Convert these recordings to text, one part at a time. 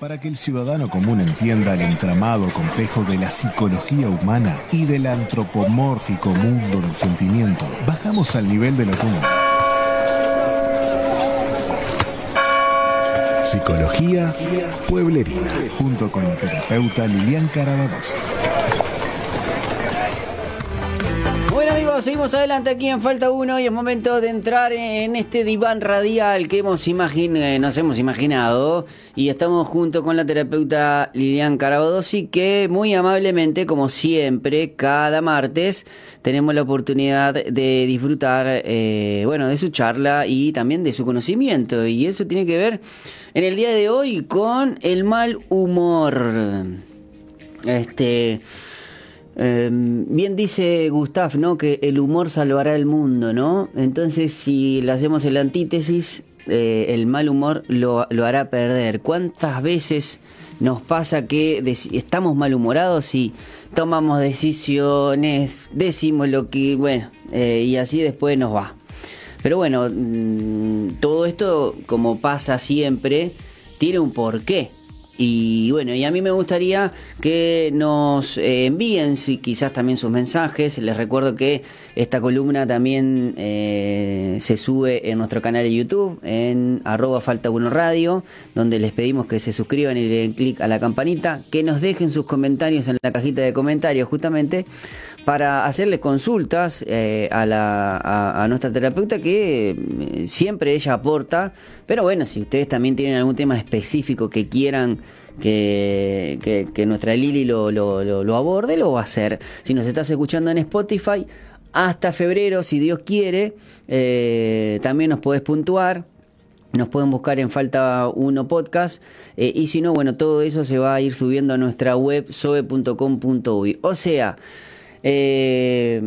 Para que el ciudadano común entienda el entramado complejo de la psicología humana y del antropomórfico mundo del sentimiento, bajamos al nivel de lo común. Psicología Pueblerina, junto con la terapeuta Lilian Carabadosa. Seguimos adelante aquí en Falta Uno y es momento de entrar en este diván radial que hemos eh, nos hemos imaginado y estamos junto con la terapeuta Lilian Carabadosi que muy amablemente, como siempre, cada martes tenemos la oportunidad de disfrutar, eh, bueno, de su charla y también de su conocimiento y eso tiene que ver en el día de hoy con el mal humor. Este Em, bien dice Gustav, ¿no? Que el humor salvará el mundo, ¿no? Entonces, si le hacemos el antítesis, eh, el mal humor lo, hará perder. ¿Cuántas veces nos pasa que estamos malhumorados y tomamos decisiones, decimos lo que, bueno, eh, y así después nos va? Pero bueno, mm, todo esto, como pasa siempre, tiene un porqué. Y bueno, y a mí me gustaría que nos eh, envíen si quizás también sus mensajes. Les recuerdo que esta columna también eh, se sube en nuestro canal de YouTube, en arroba falta uno radio, donde les pedimos que se suscriban y le den clic a la campanita, que nos dejen sus comentarios en la cajita de comentarios justamente para hacerle consultas eh, a, la, a, nuestra terapeuta que eh, siempre ella aporta, pero bueno, si ustedes también tienen algún tema específico que quieran que, nuestra Lili lo, aborde, lo va a hacer. Si nos estás escuchando en Spotify, hasta febrero, si Dios quiere, eh, también nos podés puntuar. Nos pueden buscar en Falta Uno Podcast. y si no, bueno, todo eso se va a ir subiendo a nuestra web soe.com.uy. O sea, eh,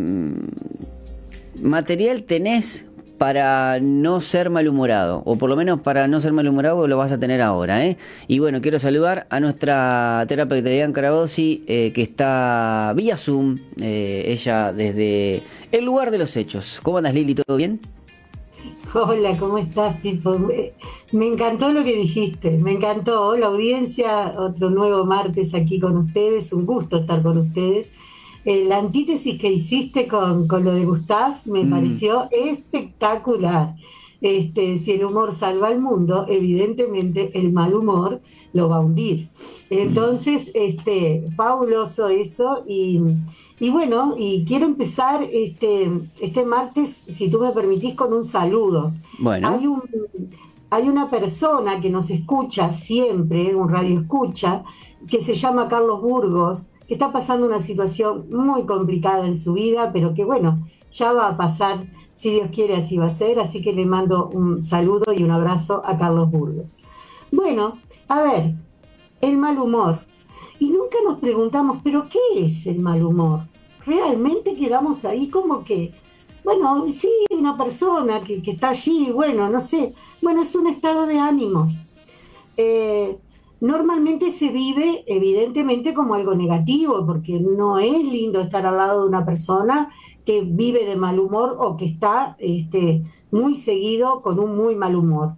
material tenés para no ser malhumorado, o por lo menos para no ser malhumorado lo vas a tener ahora. ¿eh? Y bueno, quiero saludar a nuestra terapeuta Ian Carabosi, eh, que está vía Zoom, eh, ella desde el lugar de los hechos. ¿Cómo andas Lili? ¿Todo bien? Hola, ¿cómo estás, tipo? Me, encantó lo que dijiste, me encantó la audiencia, otro nuevo martes aquí con ustedes, un gusto estar con ustedes. La antítesis que hiciste con, lo de Gustav me mm. pareció espectacular. Este, si el humor salva al mundo, evidentemente el mal humor lo va a hundir. Entonces, este, fabuloso eso. Y, bueno, y quiero empezar este, este martes, si tú me permitís, con un saludo. Bueno. Hay, un, hay una persona que nos escucha siempre, un radio escucha, que se llama Carlos Burgos, está pasando una situación muy complicada en su vida, pero que bueno, ya va a pasar, si Dios quiere así va a ser, así que le mando un saludo y un abrazo a Carlos Burgos. Bueno, a ver, el mal humor. Y nunca nos preguntamos, pero ¿qué es el mal humor? Realmente quedamos ahí como que, bueno, sí, una persona que, que está allí, bueno, no sé, bueno, es un estado de ánimo. Eh, normalmente se vive evidentemente como algo negativo, porque no es lindo estar al lado de una persona que vive de mal humor o que está este, muy seguido con un muy mal humor.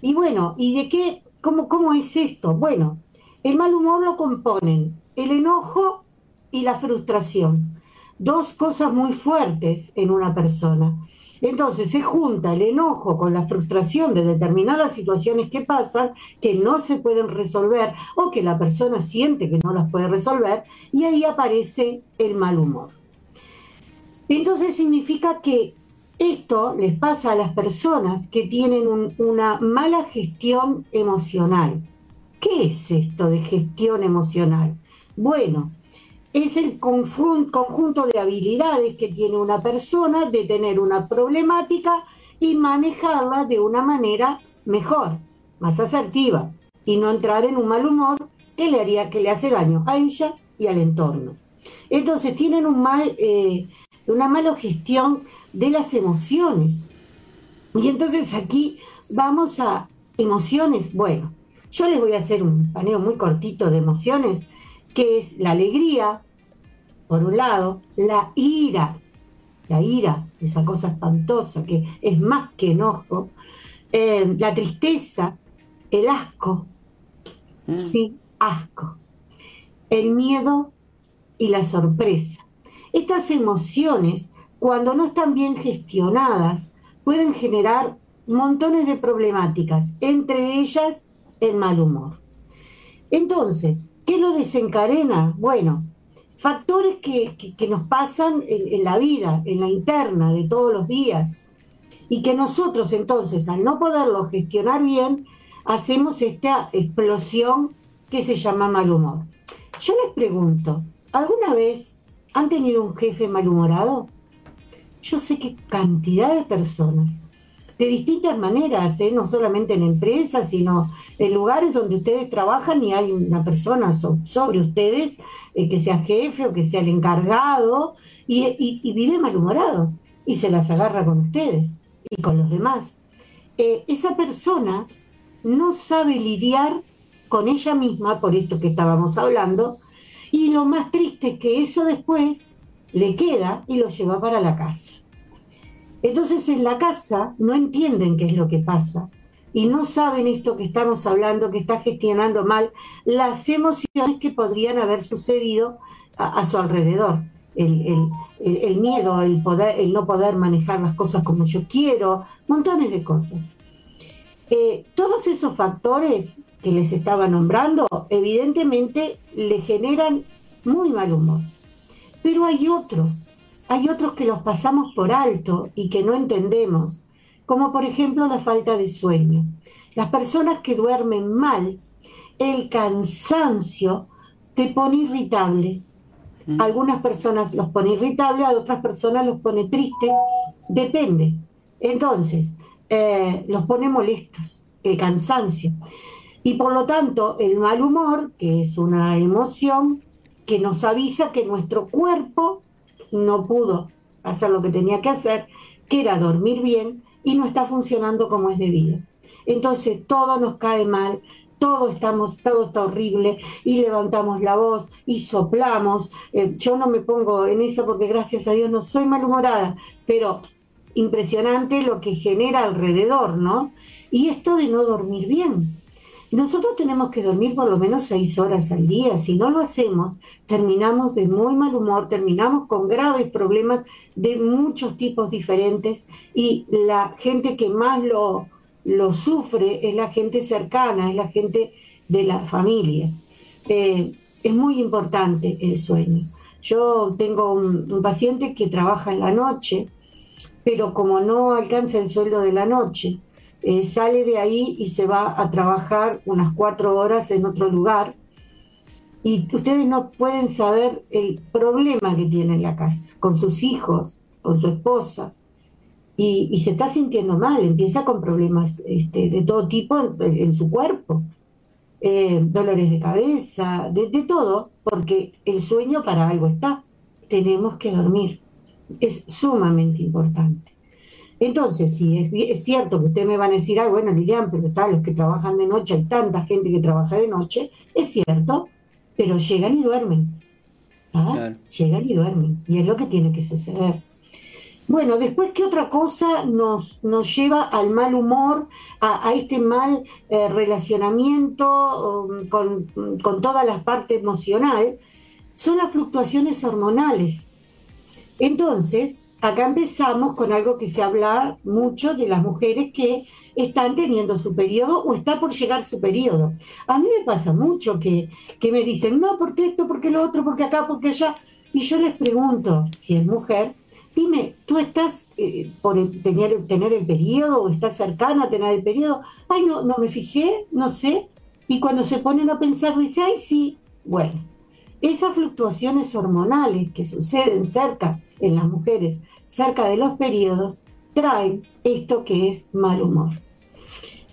Y bueno, ¿y de qué? ¿Cómo, cómo es esto? Bueno, el mal humor lo componen el enojo y la frustración, dos cosas muy fuertes en una persona. Entonces se junta el enojo con la frustración de determinadas situaciones que pasan, que no se pueden resolver o que la persona siente que no las puede resolver, y ahí aparece el mal humor. Entonces significa que esto les pasa a las personas que tienen una mala gestión emocional. ¿Qué es esto de gestión emocional? Bueno, es el conjunto de habilidades que tiene una persona de tener una problemática y manejarla de una manera mejor, más asertiva, y no entrar en un mal humor que le haría que le hace daño a ella y al entorno. Entonces tienen un mal, eh, una mala gestión de las emociones. Y entonces aquí vamos a emociones. Bueno, yo les voy a hacer un paneo muy cortito de emociones que es la alegría, por un lado, la ira, la ira, esa cosa espantosa que es más que enojo, eh, la tristeza, el asco, mm. sí, asco. El miedo y la sorpresa. Estas emociones, cuando no están bien gestionadas, pueden generar montones de problemáticas, entre ellas el mal humor. Entonces, ¿qué lo desencadena? Bueno, factores que, nos pasan en, la vida, en la interna de todos los días, y que nosotros entonces, al no poderlo gestionar bien, hacemos esta explosión que se llama mal humor. Yo les pregunto, ¿alguna vez han tenido un jefe malhumorado? Yo sé que cantidad de personas de distintas maneras, ¿eh? no solamente en empresas, sino en lugares donde ustedes trabajan y hay una persona sobre ustedes eh, que sea jefe o que sea el encargado y, vive malhumorado y se las agarra con ustedes y con los demás. Eh, esa persona no sabe lidiar con ella misma, por esto que estábamos hablando, y lo más triste es que eso después le queda y lo lleva para la casa. Entonces en la casa no entienden qué es lo que pasa y no saben esto que estamos hablando, que está gestionando mal las emociones que podrían haber sucedido a, su alrededor. El, miedo, el, poder, el no poder manejar las cosas como yo quiero, montones de cosas. Eh, todos esos factores que les estaba nombrando, evidentemente le generan muy mal humor. Pero hay otros hay otros que los pasamos por alto y que no entendemos, como por ejemplo la falta de sueño. Las personas que duermen mal, el cansancio te pone irritable. Mm. Algunas personas los pone irritable, a otras personas los pone triste, depende. Entonces, eh, los pone molestos, el cansancio. Y por lo tanto, el mal humor, que es una emoción que nos avisa que nuestro cuerpo no pudo hacer lo que tenía que hacer, que era dormir bien, y no está funcionando como es debido. Entonces todo nos cae mal, todo estamos, todo está horrible, y levantamos la voz y soplamos. Eh, yo no me pongo en eso porque gracias a Dios no soy malhumorada, pero impresionante lo que genera alrededor, ¿no? Y esto de no dormir bien. Nosotros tenemos que dormir por lo menos seis horas al día. Si no lo hacemos, terminamos de muy mal humor, terminamos con graves problemas de muchos tipos diferentes y la gente que más lo, sufre es la gente cercana, es la gente de la familia. Eh, es muy importante el sueño. Yo tengo un, un paciente que trabaja en la noche, pero como no alcanza el sueldo de la noche, eh, sale de ahí y se va a trabajar unas cuatro horas en otro lugar. Y ustedes no pueden saber el problema que tiene en la casa, con sus hijos, con su esposa. Y, se está sintiendo mal, empieza con problemas este, de todo tipo en, su cuerpo, eh, dolores de cabeza, de, de todo, porque el sueño para algo está. Tenemos que dormir. Es sumamente importante. Entonces, si es, cierto que ustedes me van a decir, ay, bueno, Lilian, pero están los que trabajan de noche, hay tanta gente que trabaja de noche, es cierto, pero llegan y duermen. ¿ah? Llegan y duermen. Y es lo que tiene que suceder. Bueno, después, ¿qué otra cosa nos, nos lleva al mal humor, a, este mal eh, relacionamiento um, con, con toda la parte emocional? Son las fluctuaciones hormonales. Entonces, acá empezamos con algo que se habla mucho de las mujeres que están teniendo su periodo o está por llegar su periodo. A mí me pasa mucho que, me dicen, no, porque esto, porque lo otro, porque acá, porque allá. Y yo les pregunto, si es mujer, dime, ¿tú estás eh, por tener, tener el periodo o estás cercana a tener el periodo? Ay, no, no me fijé, no sé. Y cuando se ponen a pensar, dice, ay, sí. Bueno, esas fluctuaciones hormonales que suceden cerca en las mujeres cerca de los periodos traen esto que es mal humor.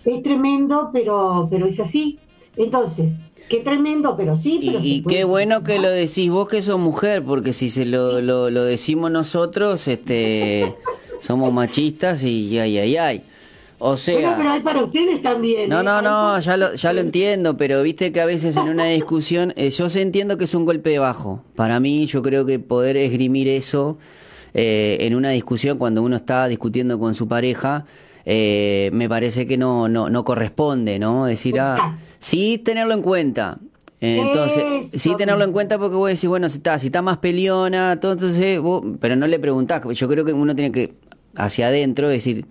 Es tremendo, pero, pero es así. Entonces, qué tremendo, pero sí. Pero y, qué bueno que lo decís vos que sos mujer, porque si se lo, lo, decimos nosotros, este, somos machistas y ay, ay, ay. O sea, pero hay para ustedes también. No, ¿eh? no, no, ya lo, ya lo entiendo, pero viste que a veces en una discusión, eh, yo sé, entiendo que es un golpe bajo. Para mí, yo creo que poder esgrimir eso eh, en una discusión cuando uno está discutiendo con su pareja, me parece que no, no, no corresponde, ¿no? Decir, ah, Sí, tenerlo en cuenta. Entonces, sí tenerlo en cuenta porque vos decís, bueno, si está, si está más peleona, todo, entonces vos, pero no le preguntás. Yo creo que uno tiene que, hacia adentro, decir,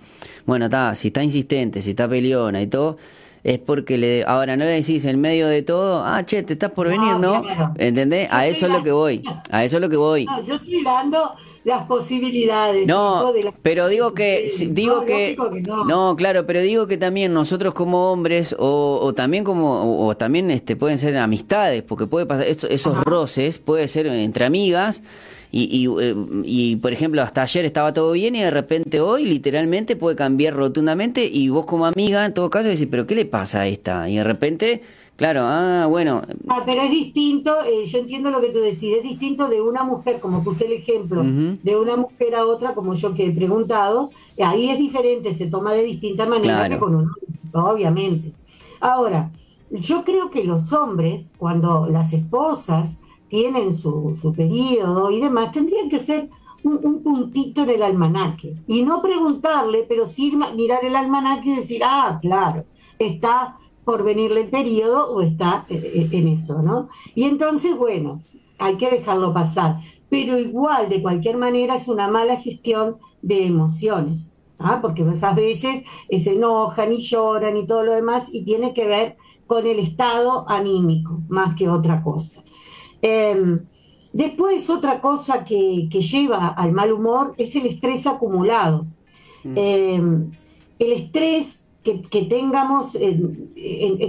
bueno, está, si está insistente, si está peleona y todo, es porque le. Ahora no le decís en medio de todo, ah, che, te estás por venir, ¿no? ¿Entendés? a eso es lo que voy. A eso es lo que voy. yo estoy dando las posibilidades. No, pero digo que, digo que, no. claro, pero digo que también nosotros como hombres o, también como, o, también este pueden ser amistades, porque puede pasar, esos roces puede ser entre amigas y, eh, y, por ejemplo, hasta ayer estaba todo bien y de repente hoy literalmente puede cambiar rotundamente y vos como amiga en todo caso decís, pero ¿qué le pasa a esta? Y de repente Claro, ah, bueno. Ah, pero es distinto, eh, yo entiendo lo que tú decís, es distinto de una mujer, como puse el ejemplo, de una mujer a otra, como yo que he preguntado, ahí es diferente, se toma de distinta manera que con un obviamente. Ahora, yo creo que los hombres, cuando las esposas tienen su, su periodo y demás, tendrían que ser un, puntito en el almanaque. Y no preguntarle, pero sí mirar el almanaque y decir, ah, claro, está por venirle el periodo o está eh, eh, en eso, ¿no? Y entonces, bueno, hay que dejarlo pasar. Pero igual, de cualquier manera, es una mala gestión de emociones, ¿ah? porque esas veces se enojan y lloran y todo lo demás, y tiene que ver con el estado anímico, más que otra cosa. Em, después, otra cosa que, lleva al mal humor es el estrés acumulado. Mm. Em, el estrés que, tengamos en,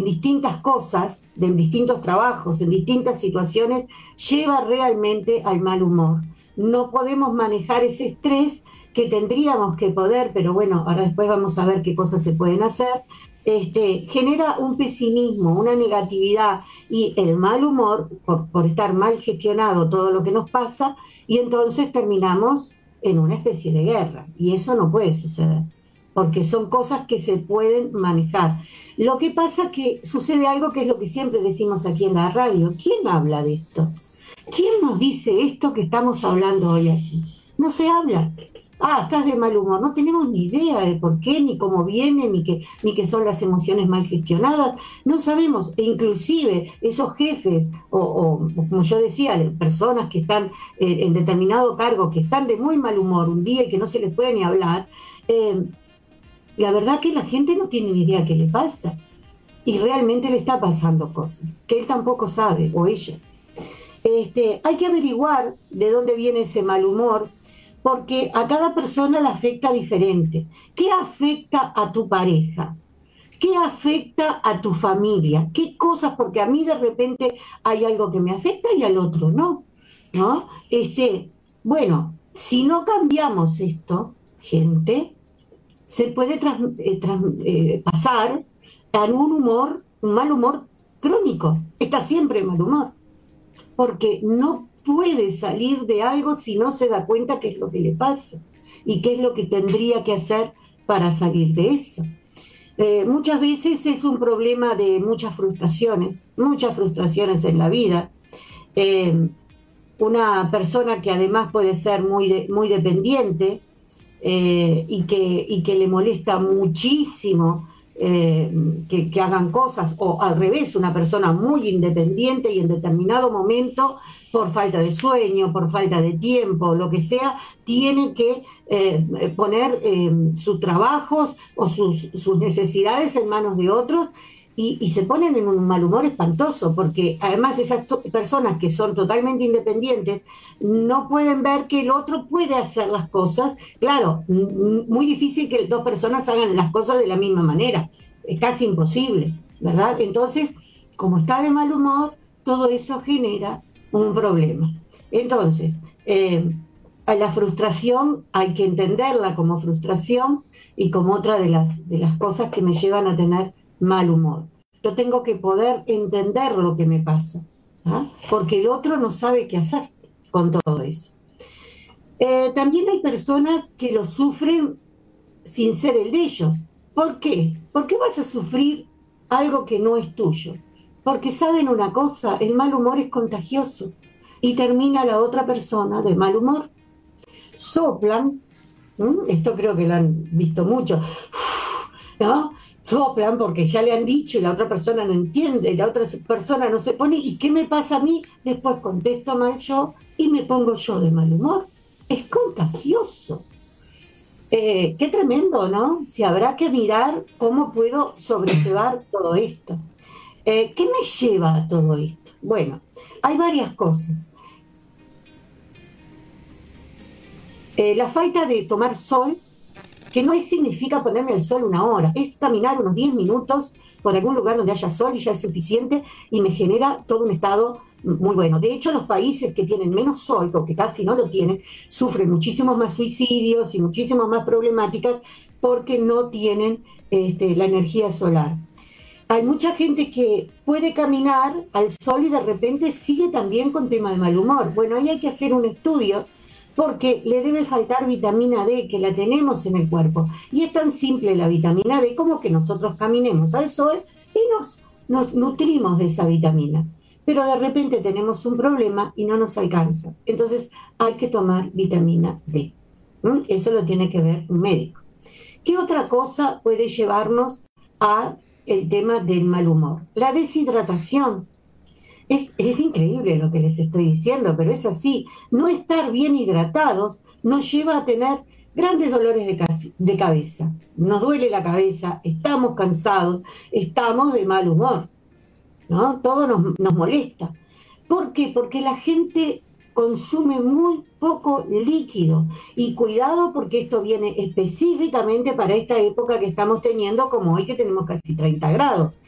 distintas cosas, en distintos trabajos, en distintas situaciones, lleva realmente al mal humor. No podemos manejar ese estrés que tendríamos que poder, pero bueno, ahora después vamos a ver qué cosas se pueden hacer, este, genera un pesimismo, una negatividad y el mal humor por, por estar mal gestionado todo lo que nos pasa y entonces terminamos en una especie de guerra y eso no puede suceder porque son cosas que se pueden manejar. Lo que pasa es que sucede algo que es lo que siempre decimos aquí en la radio. ¿Quién habla de esto? ¿Quién nos dice esto que estamos hablando hoy aquí? No se habla. Ah, estás de mal humor. No tenemos ni idea de por qué, ni cómo viene, ni qué ni que son las emociones mal gestionadas. No sabemos. E inclusive esos jefes, o, como yo decía, personas que están eh, en determinado cargo, que están de muy mal humor un día y que no se les puede ni hablar, eh, la verdad que la gente no tiene ni idea qué le pasa. Y realmente le está pasando cosas que él tampoco sabe, o ella. Este, hay que averiguar de dónde viene ese mal humor, porque a cada persona le afecta diferente. ¿Qué afecta a tu pareja? ¿Qué afecta a tu familia? ¿Qué cosas? Porque a mí de repente hay algo que me afecta y al otro no. ¿No? Este, bueno, si no cambiamos esto, gente, se puede eh, eh, pasar a un humor, un mal humor crónico. Está siempre en mal humor. Porque no puede salir de algo si no se da cuenta qué es lo que le pasa y qué es lo que tendría que hacer para salir de eso. Eh, muchas veces es un problema de muchas frustraciones, muchas frustraciones en la vida. una persona que además puede ser muy, muy dependiente, eh, y, que, y que le molesta muchísimo eh, que, que, hagan cosas, o al revés, una persona muy independiente y en determinado momento, por falta de sueño, por falta de tiempo, lo que sea, tiene que eh, poner sus trabajos o sus, sus necesidades en manos de otros y, se ponen en un mal humor espantoso, porque además esas personas que son totalmente independientes no pueden ver que el otro puede hacer las cosas. Claro, muy difícil que dos personas hagan las cosas de la misma manera, es casi imposible, ¿verdad? Entonces, como está de mal humor, todo eso genera un problema. Entonces, eh, a la frustración hay que entenderla como frustración y como otra de las, de las cosas que me llevan a tener mal humor. Yo tengo que poder entender lo que me pasa, ¿ah? porque el otro no sabe qué hacer con todo eso. Eh, también hay personas que lo sufren sin ser el de ellos. ¿Por qué? ¿Por qué vas a sufrir algo que no es tuyo? Porque saben una cosa, el mal humor es contagioso y termina la otra persona de mal humor. Soplan, esto creo que lo han visto mucho, ¿no? soplan porque ya le han dicho y la otra persona no entiende, y la otra persona no se pone, ¿y qué me pasa a mí? Después contesto mal yo y me pongo yo de mal humor. Es contagioso. Eh, qué tremendo, ¿no? Si habrá que mirar cómo puedo sobrellevar todo esto. Eh, ¿Qué me lleva a todo esto? Bueno, hay varias cosas. Eh, la falta de tomar sol que no significa ponerme el sol una hora, es caminar unos 10 minutos por algún lugar donde haya sol y ya es suficiente y me genera todo un estado muy bueno. De hecho, los países que tienen menos sol, o que casi no lo tienen, sufren muchísimos más suicidios y muchísimas más problemáticas porque no tienen este, la energía solar. Hay mucha gente que puede caminar al sol y de repente sigue también con tema de mal humor. Bueno, ahí hay que hacer un estudio porque le debe faltar vitamina D, que la tenemos en el cuerpo. Y es tan simple la vitamina D como que nosotros caminemos al sol y nos, nutrimos de esa vitamina. Pero de repente tenemos un problema y no nos alcanza. Entonces hay que tomar vitamina D. Eso lo tiene que ver un médico. ¿Qué otra cosa puede llevarnos a el tema del mal humor? La deshidratación. Es, increíble lo que les estoy diciendo, pero es así. No estar bien hidratados nos lleva a tener grandes dolores de, de cabeza. Nos duele la cabeza, estamos cansados, estamos de mal humor. ¿no? Todo nos, nos molesta. ¿Por qué? Porque la gente consume muy poco líquido. Y cuidado porque esto viene específicamente para esta época que estamos teniendo, como hoy que tenemos casi 30 grados.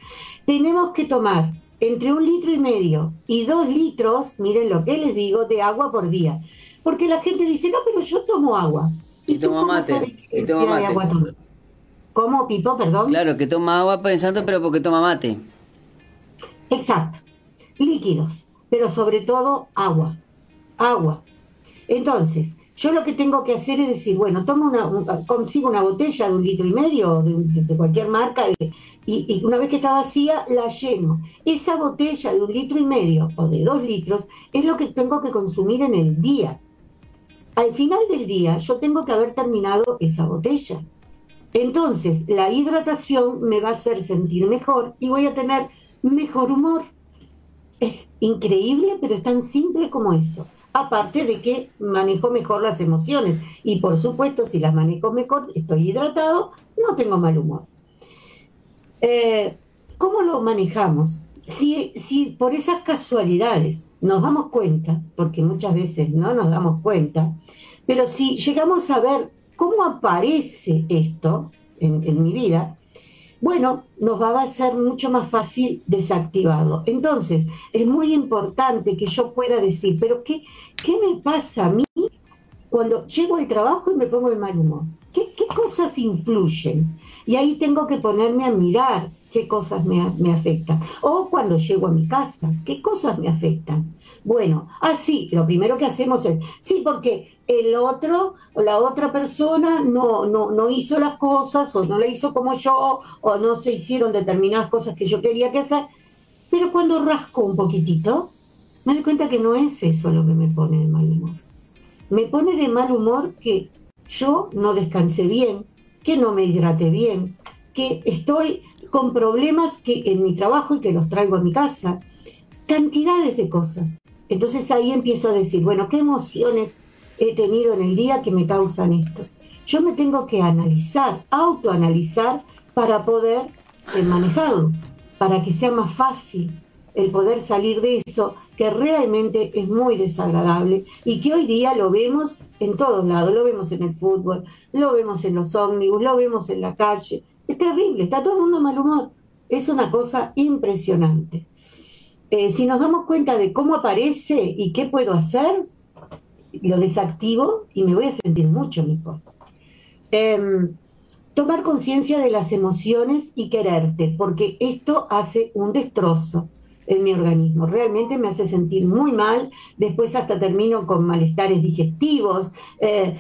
Tenemos que tomar entre un litro y medio y dos litros, miren lo que les digo, de agua por día. Porque la gente dice, no, pero yo tomo agua. Y, tomo mate. Y tomo mate. ¿Cómo, Pipo, perdón? Claro, que toma agua pensando, pero porque toma mate. Exacto. Líquidos, pero sobre todo agua. Agua. Entonces, yo lo que tengo que hacer es decir, bueno, tomo una, consigo una botella de un litro y medio de, cualquier marca y, una vez que está vacía la lleno. Esa botella de un litro y medio o de dos litros es lo que tengo que consumir en el día. Al final del día yo tengo que haber terminado esa botella. Entonces la hidratación me va a hacer sentir mejor y voy a tener mejor humor. Es increíble, pero es tan simple como eso aparte de que manejo mejor las emociones. Y por supuesto, si las manejo mejor, estoy hidratado, no tengo mal humor. Eh, ¿Cómo lo manejamos? Si, si por esas casualidades nos damos cuenta, porque muchas veces no nos damos cuenta, pero si llegamos a ver cómo aparece esto en mi vida, bueno, nos va a ser mucho más fácil desactivarlo. Entonces, es muy importante que yo pueda decir, pero ¿qué, qué me pasa a mí cuando llego al trabajo y me pongo de mal humor? ¿Qué, qué cosas influyen? Y ahí tengo que ponerme a mirar qué cosas me, me afectan. O cuando llego a mi casa, qué cosas me afectan. Bueno, así, lo primero que hacemos es, sí, porque el otro o la otra persona no, no, no hizo las cosas o no la hizo como yo o no se hicieron determinadas cosas que yo quería que hacer. Pero cuando rasco un poquitito, me doy cuenta que no es eso lo que me pone de mal humor. Me pone de mal humor que yo no descansé bien, que no me hidrate bien, que estoy con problemas que en mi trabajo y que los traigo a mi casa. Cantidades de cosas. Entonces ahí empiezo a decir, bueno, ¿qué emociones he tenido en el día que me causan esto. Yo me tengo que analizar, autoanalizar para poder eh, manejarlo, para que sea más fácil el poder salir de eso que realmente es muy desagradable y que hoy día lo vemos en todos lados, lo vemos en el fútbol, lo vemos en los ómnibus, lo vemos en la calle. Es terrible, está todo el mundo mal humor. Es una cosa impresionante. Eh, si nos damos cuenta de cómo aparece y qué puedo hacer, lo desactivo y me voy a sentir mucho mejor. Em, tomar conciencia de las emociones y quererte, porque esto hace un destrozo en mi organismo. Realmente me hace sentir muy mal. Después hasta termino con malestares digestivos, eh,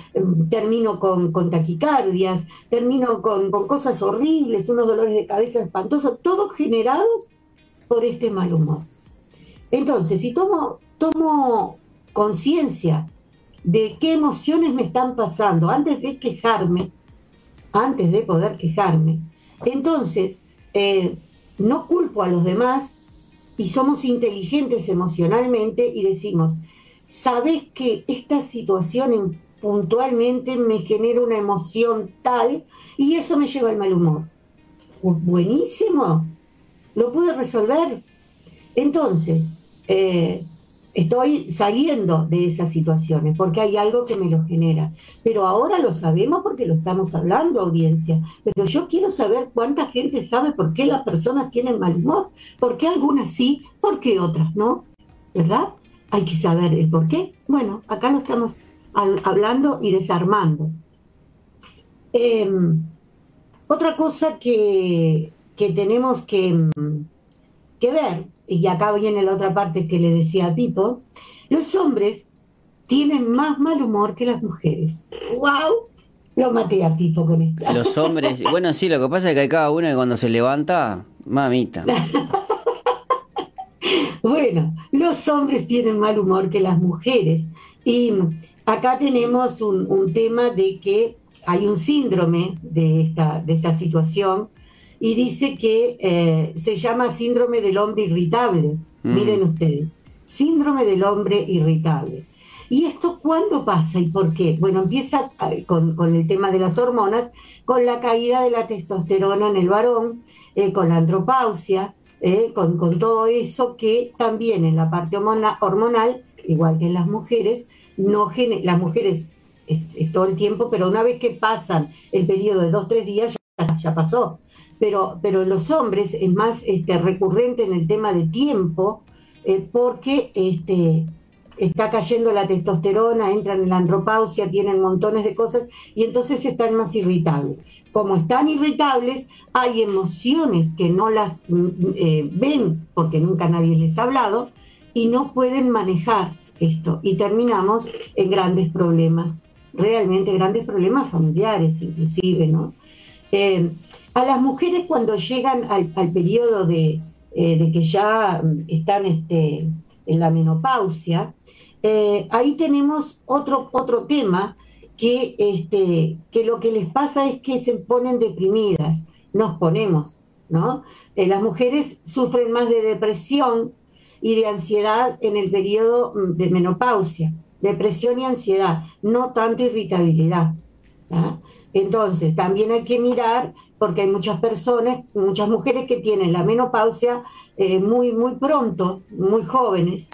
termino con, taquicardias, termino con, con, cosas horribles, unos dolores de cabeza espantosos, todos generados por este mal humor. Entonces, si tomo, tomo conciencia de qué emociones me están pasando antes de quejarme, antes de poder quejarme, Entonces, eh, no culpo a los demás y somos inteligentes emocionalmente y decimos, sabes que esta situación puntualmente me genera una emoción tal y eso me lleva al mal humor. buenísimo, lo pude resolver. Entonces, eh, estoy saliendo de esas situaciones porque hay algo que me lo genera. Pero ahora lo sabemos porque lo estamos hablando, audiencia. Pero yo quiero saber cuánta gente sabe por qué las personas tienen mal humor. ¿Por qué algunas sí? ¿Por qué otras no? ¿Verdad? Hay que saber el por qué. Bueno, acá lo estamos hablando y desarmando. Em, otra cosa que, tenemos que, que ver y acá viene la otra parte que le decía a Pipo, los hombres tienen más mal humor que las mujeres. ¡Wow! Lo maté a Pipo con esto. Los hombres, bueno, sí, lo que pasa es que hay cada uno que cuando se levanta, mamita. bueno, los hombres tienen mal humor que las mujeres. Y acá tenemos un, un tema de que hay un síndrome de esta, de esta situación y dice que eh, se llama síndrome del hombre irritable. Mm. Miren ustedes, síndrome del hombre irritable. ¿Y esto cuándo pasa y por qué? Bueno, empieza eh, con, el tema de las hormonas, con la caída de la testosterona en el varón, eh, con la andropausia, con, todo eso que también en la parte hormonal, igual que en las mujeres, no las mujeres es, todo el tiempo, pero una vez que pasan el periodo de dos, tres días, ya, ya pasó pero, pero los hombres es más este, recurrente en el tema de tiempo, eh, porque este, está cayendo la testosterona, entran en la andropausia, tienen montones de cosas y entonces están más irritables. Como están irritables, hay emociones que no las mm, eh, ven porque nunca nadie les ha hablado y no pueden manejar esto y terminamos en grandes problemas, realmente grandes problemas familiares inclusive, ¿no? Eh, a las mujeres cuando llegan al, periodo eh, de, que ya mm, están este, en la menopausia, eh, ahí tenemos otro, otro tema que, este, que lo que les pasa es que se ponen deprimidas, nos ponemos, ¿no? las mujeres sufren más de depresión y de ansiedad en el periodo mm, de menopausia, depresión y ansiedad, no tanto irritabilidad. Entonces, también hay que mirar, porque hay muchas personas, muchas mujeres que tienen la menopausia eh, muy, muy pronto, muy jóvenes.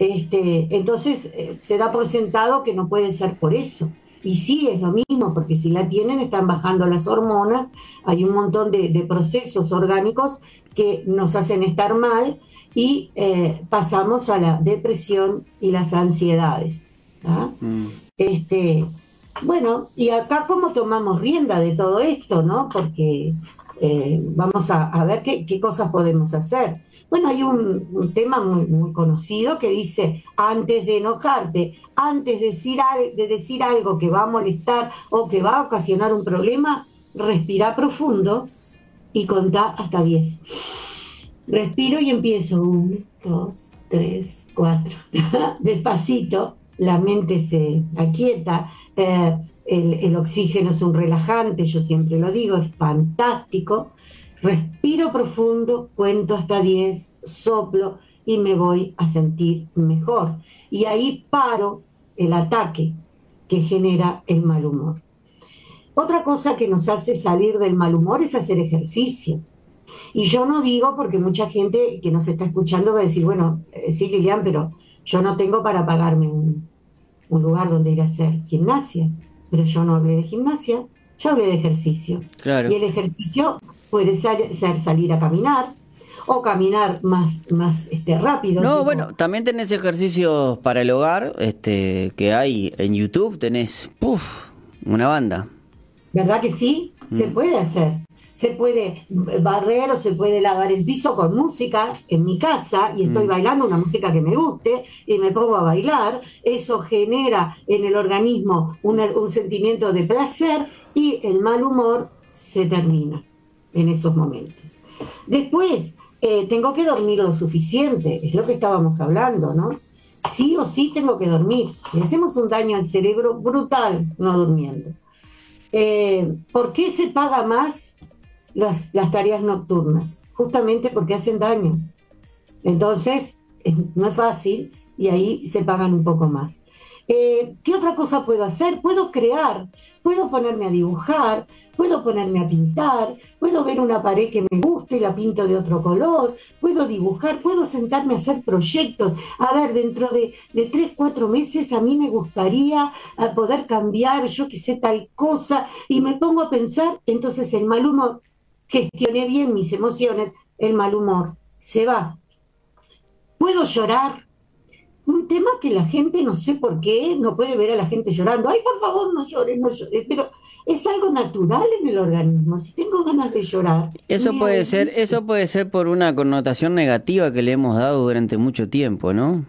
Este, entonces, eh, se da por sentado que no puede ser por eso. Y sí, es lo mismo, porque si la tienen, están bajando las hormonas, hay un montón de, procesos orgánicos que nos hacen estar mal y eh, pasamos a la depresión y las ansiedades. Mm. Este, bueno, y acá cómo tomamos rienda de todo esto, ¿no? Porque eh, vamos a, ver qué, cosas podemos hacer. Bueno, hay un, tema muy, conocido que dice, antes de enojarte, antes de decir, de decir algo que va a molestar o que va a ocasionar un problema, respira profundo y contá hasta 10. Respiro y empiezo. Uno, dos, tres, cuatro. Despacito la mente se aquieta, eh, el, oxígeno es un relajante, yo siempre lo digo, es fantástico. Respiro profundo, cuento hasta 10, soplo y me voy a sentir mejor. Y ahí paro el ataque que genera el mal humor. Otra cosa que nos hace salir del mal humor es hacer ejercicio. Y yo no digo porque mucha gente que nos está escuchando va a decir, bueno, eh, sí, Lilian, pero yo no tengo para pagarme un, lugar donde ir a hacer gimnasia, pero yo no hablé de gimnasia, yo hablé de ejercicio. Y el ejercicio puede ser, salir a caminar, o caminar más, más este, rápido. No, bueno, también tenés ejercicios para el hogar, este, que hay en YouTube, tenés, puff, una banda. ¿Verdad que sí? Se mm. puede hacer se puede barrer o se puede lavar el piso con música en mi casa y estoy mm. bailando una música que me guste y me pongo a bailar, eso genera en el organismo un sentimiento de placer y el mal humor se termina en esos momentos. Después, eh, tengo que dormir lo suficiente, es lo que estábamos hablando, ¿no? Sí o sí tengo que dormir. Le hacemos un daño al cerebro brutal no durmiendo. Eh, ¿Por qué se paga más las, las tareas nocturnas, justamente porque hacen daño. Entonces, no es fácil y ahí se pagan un poco más. Eh, ¿Qué otra cosa puedo hacer? Puedo crear, puedo ponerme a dibujar, puedo ponerme a pintar, puedo ver una pared que me guste y la pinto de otro color, puedo dibujar, puedo sentarme a hacer proyectos. A ver, dentro de, de tres, cuatro meses a mí me gustaría eh, poder cambiar, yo que sé, tal cosa, y me pongo a pensar, entonces el mal humor, gestioné bien mis emociones, el mal humor se va. Puedo llorar, un tema que la gente no sé por qué no puede ver a la gente llorando. Ay, por favor, no llores, no llores. Pero es algo natural en el organismo. Si tengo ganas de llorar. Eso puede ser, eso puede ser por una connotación negativa que le hemos dado durante mucho tiempo, ¿no?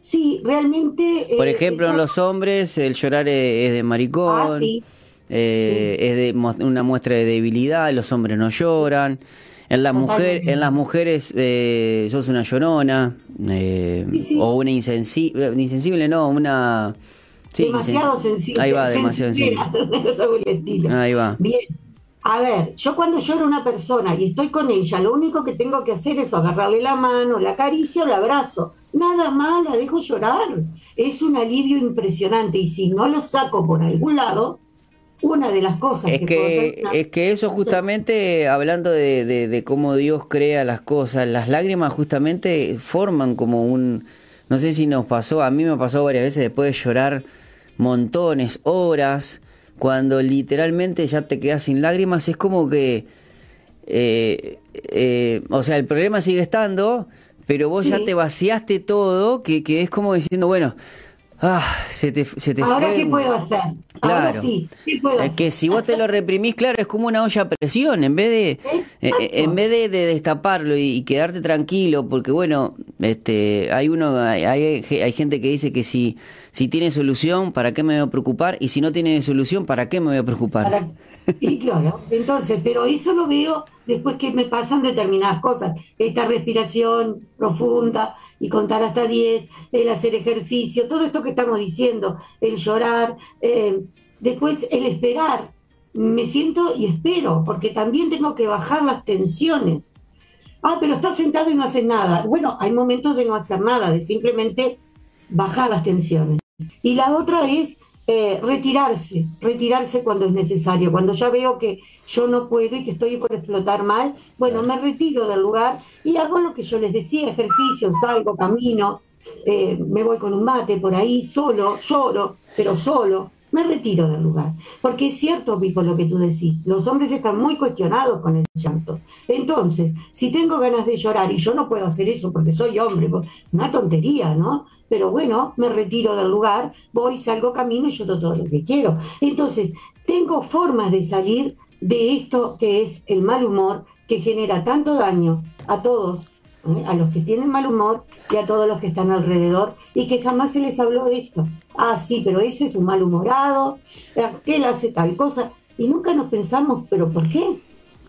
Sí, realmente. Por eh, ejemplo, en los hombres el llorar es, de maricón. Ah, sí. Eh, es de una muestra de debilidad. Los hombres no lloran. En las, mujeres en las mujeres eh, sos una llorona eh, o una insensible, eh, insensible no, una... demasiado sensible. Ahí va, demasiado sensible. Ahí va. Bien. A ver, yo cuando lloro una persona y estoy con ella, lo único que tengo que hacer es agarrarle la mano, la acaricio, la abrazo. Nada más, la dejo llorar. Es un alivio impresionante y si no lo saco por algún lado, una de las cosas es que, es que eso justamente hablando de, de, cómo Dios crea las cosas las lágrimas justamente forman como un no sé si nos pasó a mí me pasó varias veces después de llorar montones horas cuando literalmente ya te quedas sin lágrimas es como que eh, eh, o sea el problema sigue estando pero vos ya te vaciaste todo que, que es como diciendo bueno Ah, se te, se te Ahora, ¿qué puedo hacer? Claro. Ahora sí, ¿qué puedo es que si vos te lo reprimís, claro, es como una olla a presión. En vez de, eh, en vez de, destaparlo y, quedarte tranquilo, porque bueno, este, hay uno, hay, hay, gente que dice que si, si tiene solución, ¿para qué me voy a preocupar? Y si no tiene solución, ¿para qué me voy a preocupar? Y claro, entonces, pero eso lo veo después que me pasan determinadas cosas. Esta respiración profunda y contar hasta 10, el hacer ejercicio, todo esto que estamos diciendo, el llorar, eh, después el esperar. Me siento y espero, porque también tengo que bajar las tensiones. Ah, pero estás sentado y no haces nada. Bueno, hay momentos de no hacer nada, de simplemente bajar las tensiones. Y la otra es eh, retirarse, retirarse cuando es necesario. Cuando ya veo que yo no puedo y que estoy por explotar mal, bueno, me retiro del lugar y hago lo que yo les decía, ejercicio, salgo, camino, eh, me voy con un mate por ahí, solo, lloro, pero solo, me retiro del lugar. Porque es cierto, Pipo, lo que tú decís, los hombres están muy cuestionados con el llanto. Entonces, si tengo ganas de llorar y yo no puedo hacer eso porque soy hombre, pues, una tontería, ¿no? pero bueno, me retiro del lugar, voy, salgo camino y yo todo lo que quiero. Entonces, tengo formas de salir de esto que es el mal humor que genera tanto daño a todos. A los que tienen mal humor y a todos los que están alrededor y que jamás se les habló de esto. Ah, sí, pero ese es un malhumorado, él hace tal cosa y nunca nos pensamos, pero ¿por qué?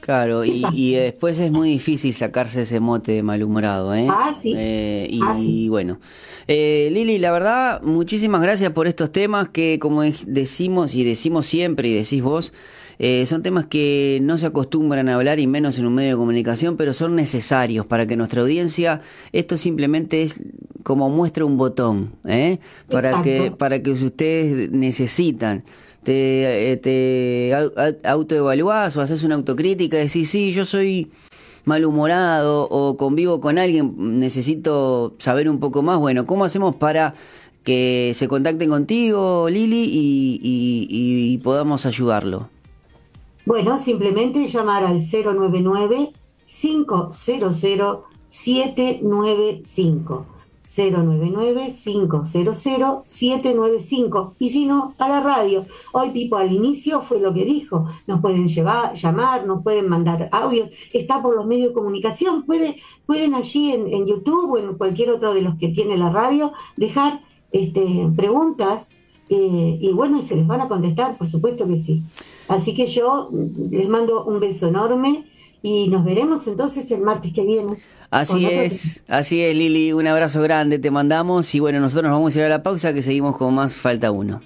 Claro, y, después es muy difícil sacarse ese mote de malhumorado, ¿eh? Ah, sí. Eh, ah, y, bueno, eh, Lili, la verdad, muchísimas gracias por estos temas que, como decimos y decimos siempre y decís vos, eh, son temas que no se acostumbran a hablar y menos en un medio de comunicación, pero son necesarios para que nuestra audiencia, esto simplemente es como muestra un botón, ¿eh? Para que, para que ustedes necesitan te, eh, te autoevaluás o haces una autocrítica, decís, sí, yo soy malhumorado o convivo con alguien, necesito saber un poco más. Bueno, ¿cómo hacemos para que se contacten contigo, Lili, y, y podamos ayudarlo? Bueno, simplemente llamar al 099 500 795. 099-500-795 y si no, a la radio. Hoy Pipo al inicio fue lo que dijo, nos pueden llevar, llamar, nos pueden mandar audios, está por los medios de comunicación, puede, pueden allí en, YouTube o en cualquier otro de los que tiene la radio dejar este, preguntas eh, y bueno, se les van a contestar, por supuesto que sí. Así que yo les mando un beso enorme y nos veremos entonces el martes que viene. Así es, así es Lili, un abrazo grande te mandamos y bueno, nosotros nos vamos a ir a la pausa que seguimos con más Falta Uno.